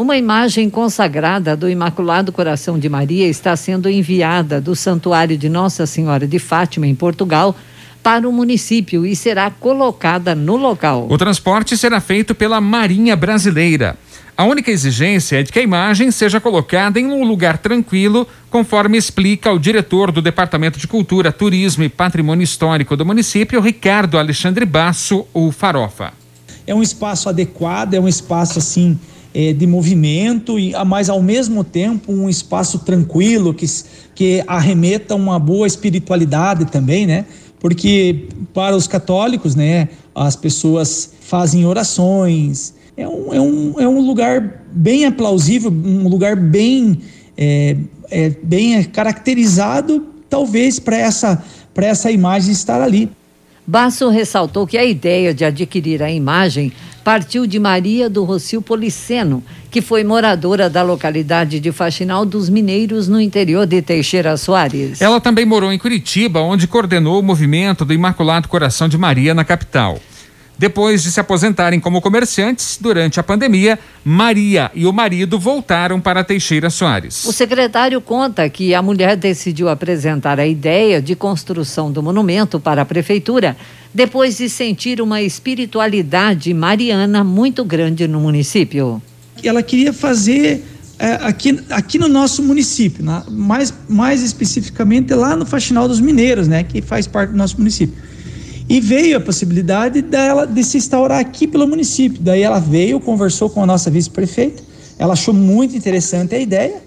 Uma imagem consagrada do Imaculado Coração de Maria está sendo enviada do Santuário de Nossa Senhora de Fátima, em Portugal, para o município e será colocada no local. O transporte será feito pela Marinha Brasileira. A única exigência é de que a imagem seja colocada em um lugar tranquilo, conforme explica o diretor do Departamento de Cultura, Turismo e Patrimônio Histórico do município, Ricardo Alexandre Basso, o Farofa. É um espaço adequado, é um espaço assim é, de movimento, e, mas ao mesmo tempo um espaço tranquilo que, que arremeta uma boa espiritualidade também, né? Porque para os católicos, né, as pessoas fazem orações, é um, é um, é um lugar bem aplausível, um lugar bem, é, é bem caracterizado, talvez, para essa, essa imagem estar ali. Basso ressaltou que a ideia de adquirir a imagem partiu de Maria do Rocio Policeno, que foi moradora da localidade de Faxinal dos Mineiros, no interior de Teixeira Soares. Ela também morou em Curitiba, onde coordenou o movimento do Imaculado Coração de Maria na capital. Depois de se aposentarem como comerciantes durante a pandemia, Maria e o marido voltaram para Teixeira Soares. O secretário conta que a mulher decidiu apresentar a ideia de construção do monumento para a prefeitura depois de sentir uma espiritualidade mariana muito grande no município. Ela queria fazer é, aqui, aqui no nosso município, na, mais, mais especificamente lá no Faxinal dos Mineiros, né, que faz parte do nosso município. E veio a possibilidade dela de se instaurar aqui pelo município. Daí ela veio, conversou com a nossa vice-prefeita, ela achou muito interessante a ideia.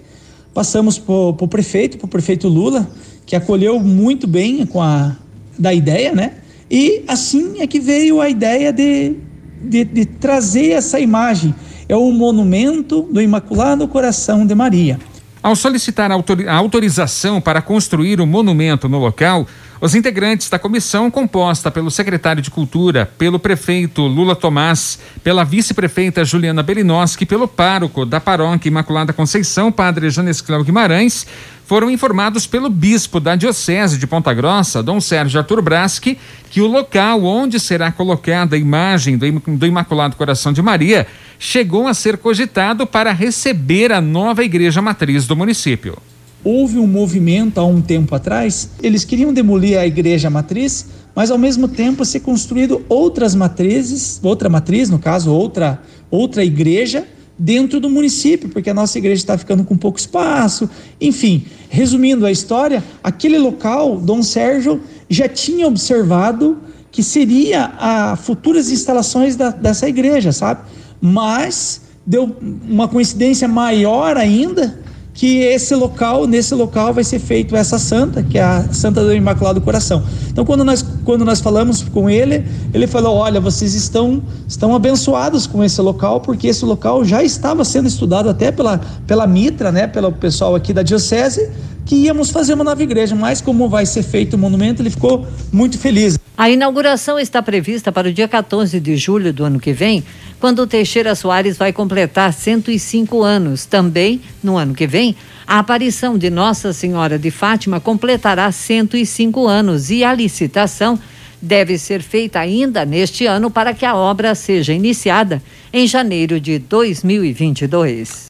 Passamos para o prefeito, para o prefeito Lula, que acolheu muito bem com a da ideia, né? E assim é que veio a ideia de, de, de trazer essa imagem. É o monumento do Imaculado Coração de Maria. Ao solicitar a autorização para construir o monumento no local, os integrantes da comissão, composta pelo secretário de Cultura, pelo prefeito Lula Tomás, pela vice-prefeita Juliana Belinoski, pelo pároco da paróquia Imaculada Conceição, padre Janesclau Guimarães, foram informados pelo bispo da Diocese de Ponta Grossa, Dom Sérgio Arthur Braschi, que o local onde será colocada a imagem do Imaculado Coração de Maria chegou a ser cogitado para receber a nova igreja matriz do município. Houve um movimento há um tempo atrás, eles queriam demolir a igreja matriz, mas ao mesmo tempo ser construído outras matrizes, outra matriz, no caso, outra outra igreja dentro do município, porque a nossa igreja está ficando com pouco espaço. Enfim, resumindo a história, aquele local, Dom Sérgio já tinha observado que seria a futuras instalações da, dessa igreja, sabe? Mas deu uma coincidência maior ainda que esse local, nesse local vai ser feito essa santa, que é a Santa do Imaculado Coração. Então, quando nós, quando nós falamos com ele, ele falou: Olha, vocês estão, estão abençoados com esse local, porque esse local já estava sendo estudado até pela, pela Mitra, né, pelo pessoal aqui da Diocese, que íamos fazer uma nova igreja, mas como vai ser feito o monumento, ele ficou muito feliz. A inauguração está prevista para o dia 14 de julho do ano que vem, quando o Teixeira Soares vai completar 105 anos. Também, no ano que vem, a aparição de Nossa Senhora de Fátima completará 105 anos e a licitação deve ser feita ainda neste ano para que a obra seja iniciada em janeiro de 2022.